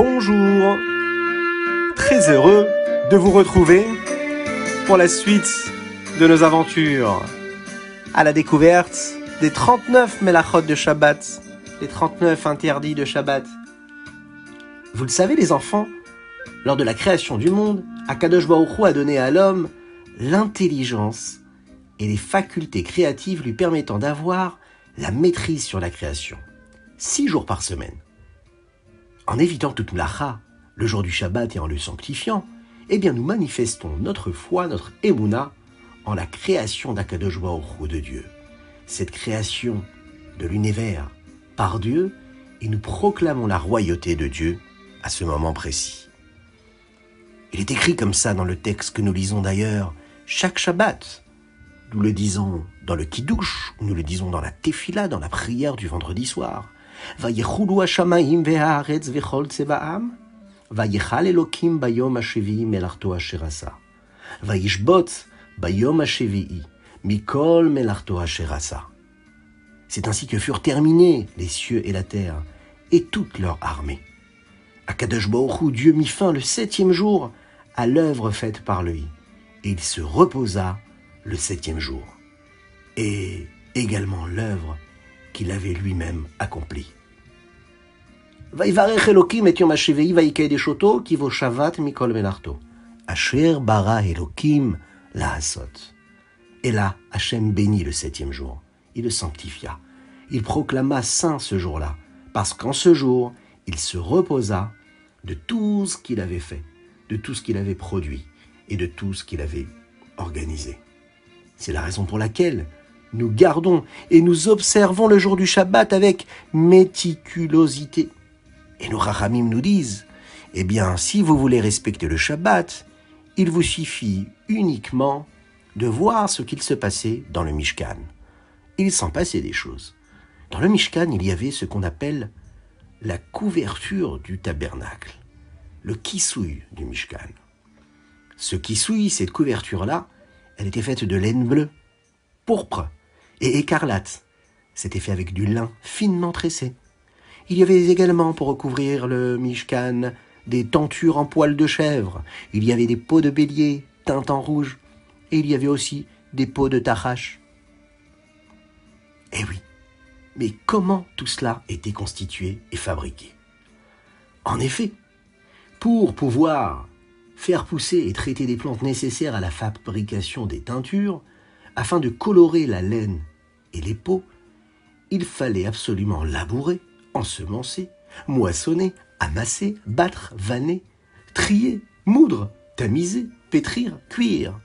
Bonjour Très heureux de vous retrouver pour la suite de nos aventures à la découverte des 39 Melachot de Shabbat, les 39 interdits de Shabbat. Vous le savez les enfants, lors de la création du monde, Akadosh Baruch a donné à l'homme l'intelligence et les facultés créatives lui permettant d'avoir la maîtrise sur la création. Six jours par semaine. En évitant toute mlacha, le jour du Shabbat et en le sanctifiant, eh bien nous manifestons notre foi, notre émouna, en la création d'Akadosh Baruch de Dieu. Cette création de l'univers par Dieu, et nous proclamons la royauté de Dieu à ce moment précis. Il est écrit comme ça dans le texte que nous lisons d'ailleurs chaque Shabbat. Nous le disons dans le Kiddush, nous le disons dans la Tefila, dans la prière du vendredi soir. ויחולו השמיים והארץ וכל צבעם, ויכל אלוקים ביום השביעי מלאכתו אשר עשה. וישבות ביום השביעי מכל מלאכתו אשר עשה. C'est ainsi que furent terminés les cieux et la terre, et toute leur armée. Akadosh Baruch Dieu mit fin le septième jour à l'œuvre faite par lui, et il se reposa le septième jour, et également l'œuvre qu'il avait lui-même accompli. Vaïvarech Elohim et Yom Mikol Melarto. Asher bara lahasot. Et là, Hachem bénit le septième jour. Il le sanctifia. Il proclama saint ce jour-là, parce qu'en ce jour, il se reposa de tout ce qu'il avait fait, de tout ce qu'il avait produit et de tout ce qu'il avait organisé. C'est la raison pour laquelle nous gardons et nous observons le jour du Shabbat avec méticulosité. Et nos rachamim nous disent, eh bien, si vous voulez respecter le Shabbat, il vous suffit uniquement de voir ce qu'il se passait dans le Mishkan. Il s'en passait des choses. Dans le Mishkan, il y avait ce qu'on appelle la couverture du tabernacle, le kissouille du Mishkan. Ce kissouille, cette couverture-là, elle était faite de laine bleue, pourpre et écarlate. C'était fait avec du lin finement tressé. Il y avait également pour recouvrir le Mishkan des tentures en poils de chèvre. Il y avait des peaux de bélier teintes en rouge. Et il y avait aussi des peaux de tachache. Eh oui, mais comment tout cela était constitué et fabriqué? En effet, pour pouvoir faire pousser et traiter des plantes nécessaires à la fabrication des teintures, afin de colorer la laine et les peaux, il fallait absolument labourer, ensemencer, moissonner, amasser, battre, vanner, trier, moudre, tamiser, pétrir, cuire.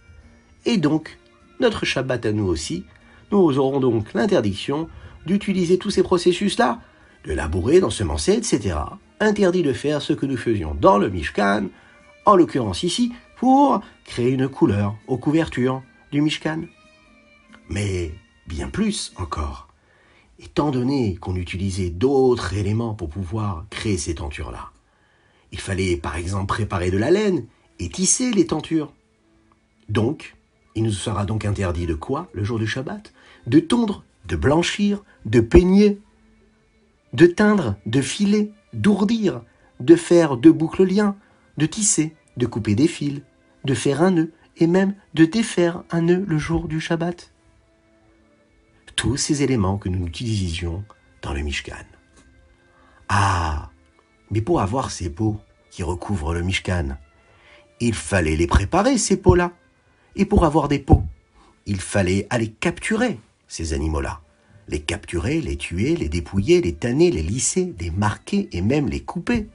Et donc, notre Shabbat à nous aussi, nous aurons donc l'interdiction d'utiliser tous ces processus-là, de labourer, d'ensemencer, etc. Interdit de faire ce que nous faisions dans le Mishkan, en l'occurrence ici, pour créer une couleur aux couvertures du Mishkan. Mais bien plus encore, étant donné qu'on utilisait d'autres éléments pour pouvoir créer ces tentures-là. Il fallait par exemple préparer de la laine et tisser les tentures. Donc, il nous sera donc interdit de quoi le jour du Shabbat? De tondre, de blanchir, de peigner, de teindre, de filer, d'ourdir, de faire de boucles liens, de tisser, de couper des fils, de faire un nœud et même de défaire un nœud le jour du Shabbat tous ces éléments que nous utilisions dans le Mishkan. Ah, mais pour avoir ces peaux qui recouvrent le Mishkan, il fallait les préparer, ces peaux-là. Et pour avoir des peaux, il fallait aller capturer ces animaux-là. Les capturer, les tuer, les dépouiller, les tanner, les lisser, les marquer et même les couper.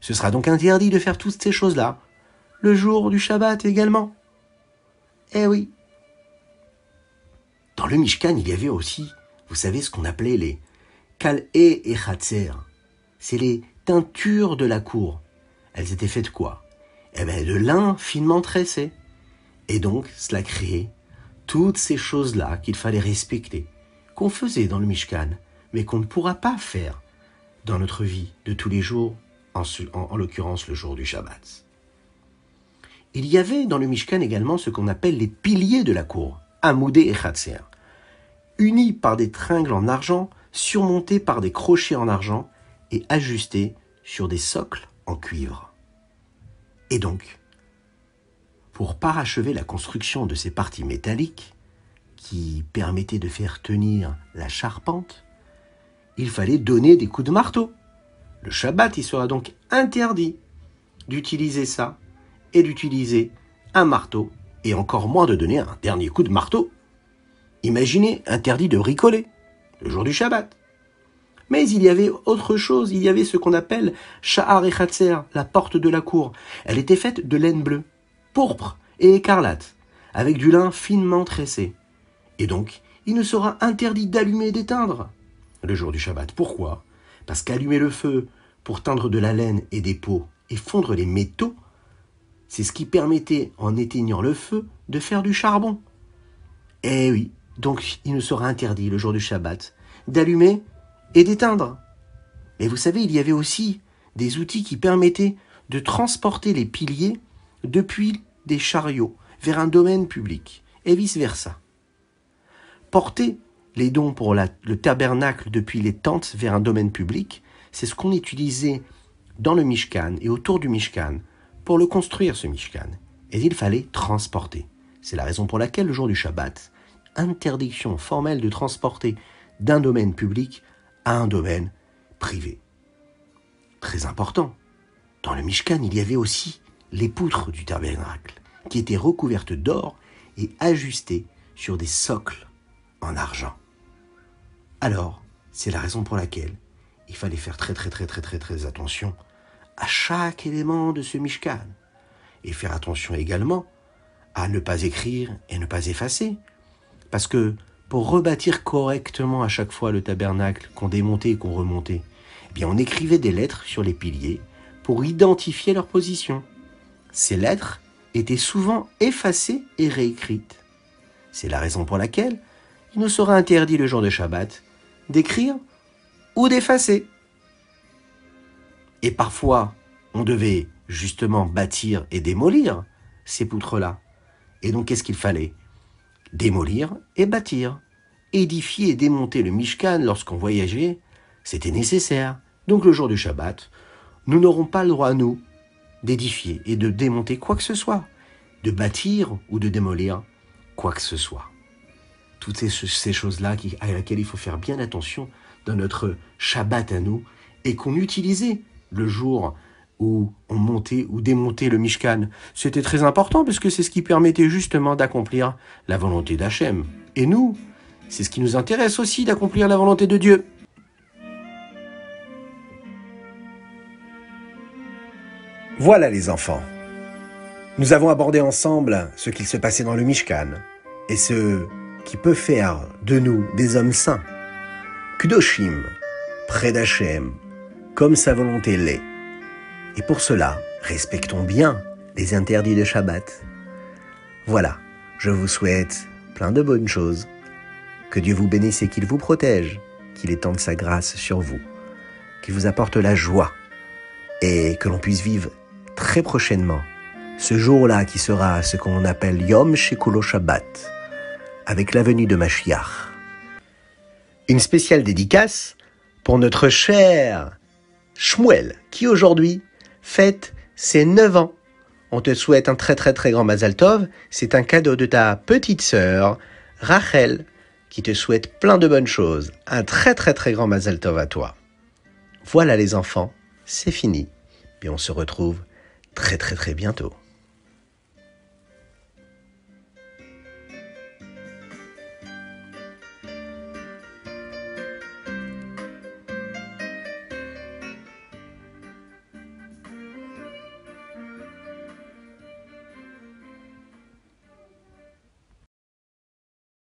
Ce sera donc interdit de faire toutes ces choses-là, le jour du Shabbat également. Eh oui, dans le Mishkan, il y avait aussi, vous savez, ce qu'on appelait les kal'e et chatzer. C'est les teintures de la cour. Elles étaient faites de quoi? Eh bien, de lin finement tressé. Et donc, cela créait toutes ces choses-là qu'il fallait respecter, qu'on faisait dans le Mishkan, mais qu'on ne pourra pas faire dans notre vie de tous les jours, en l'occurrence le jour du Shabbat. Il y avait dans le Mishkan également ce qu'on appelle les piliers de la cour. Amoudé et Khatser, unis par des tringles en argent, surmontés par des crochets en argent et ajustés sur des socles en cuivre. Et donc, pour parachever la construction de ces parties métalliques, qui permettaient de faire tenir la charpente, il fallait donner des coups de marteau. Le Shabbat, il sera donc interdit d'utiliser ça et d'utiliser un marteau, et encore moins de donner un dernier coup de marteau. Imaginez, interdit de bricoler le jour du Shabbat. Mais il y avait autre chose, il y avait ce qu'on appelle Sha'ar et la porte de la cour. Elle était faite de laine bleue, pourpre et écarlate, avec du lin finement tressé. Et donc, il ne sera interdit d'allumer et d'éteindre le jour du Shabbat. Pourquoi? Parce qu'allumer le feu pour teindre de la laine et des peaux et fondre les métaux, c'est ce qui permettait, en éteignant le feu, de faire du charbon. Eh oui, donc il ne sera interdit le jour du Shabbat d'allumer et d'éteindre. Mais vous savez, il y avait aussi des outils qui permettaient de transporter les piliers depuis des chariots vers un domaine public, et vice-versa. Porter les dons pour le tabernacle depuis les tentes vers un domaine public, c'est ce qu'on utilisait dans le Mishkan et autour du Mishkan pour le construire, ce Mishkan. Et il fallait transporter. C'est la raison pour laquelle le jour du Shabbat, interdiction formelle de transporter d'un domaine public à un domaine privé. Très important. Dans le Mishkan, il y avait aussi les poutres du tabernacle, qui étaient recouvertes d'or et ajustées sur des socles en argent. Alors, c'est la raison pour laquelle il fallait faire très très très très très très attention à chaque élément de ce Mishkan. Et faire attention également à ne pas écrire et ne pas effacer. Parce que pour rebâtir correctement à chaque fois le tabernacle qu'on démontait et qu'on remontait, eh bien on écrivait des lettres sur les piliers pour identifier leur position. Ces lettres étaient souvent effacées et réécrites. C'est la raison pour laquelle il nous sera interdit le jour de Shabbat d'écrire ou d'effacer. Et parfois, on devait justement bâtir et démolir ces poutres-là. Et donc, qu'est-ce qu'il fallait? Démolir et bâtir. Édifier et démonter le Mishkan lorsqu'on voyageait, c'était nécessaire. Donc, le jour du Shabbat, nous n'aurons pas le droit, nous, d'édifier et de démonter quoi que ce soit, de bâtir ou de démolir quoi que ce soit. Toutes ces, choses-là à laquelle il faut faire bien attention dans notre Shabbat à nous et qu'on utilisait le jour où on montait ou démontait le Mishkan. C'était très important parce que c'est ce qui permettait justement d'accomplir la volonté d'Hachem. Et nous, c'est ce qui nous intéresse aussi d'accomplir la volonté de Dieu. Voilà les enfants. Nous avons abordé ensemble ce qu'il se passait dans le Mishkan et ce qui peut faire de nous des hommes saints. Kdoshim, près d'Hachem, comme sa volonté l'est. Et pour cela, respectons bien les interdits de Shabbat. Voilà, je vous souhaite plein de bonnes choses. Que Dieu vous bénisse et qu'il vous protège, qu'il étende sa grâce sur vous, qu'il vous apporte la joie et que l'on puisse vivre très prochainement ce jour-là qui sera ce qu'on appelle Yom Shekulo Shabbat, avec la venue de Mashiach. Une spéciale dédicace pour notre cher Shmuel, qui aujourd'hui fête ses 9 ans. On te souhaite un très très très grand Mazal Tov. C'est un cadeau de ta petite sœur, Rachel, qui te souhaite plein de bonnes choses. Un très très très grand Mazal Tov à toi. Voilà les enfants, c'est fini. Et on se retrouve très très très bientôt.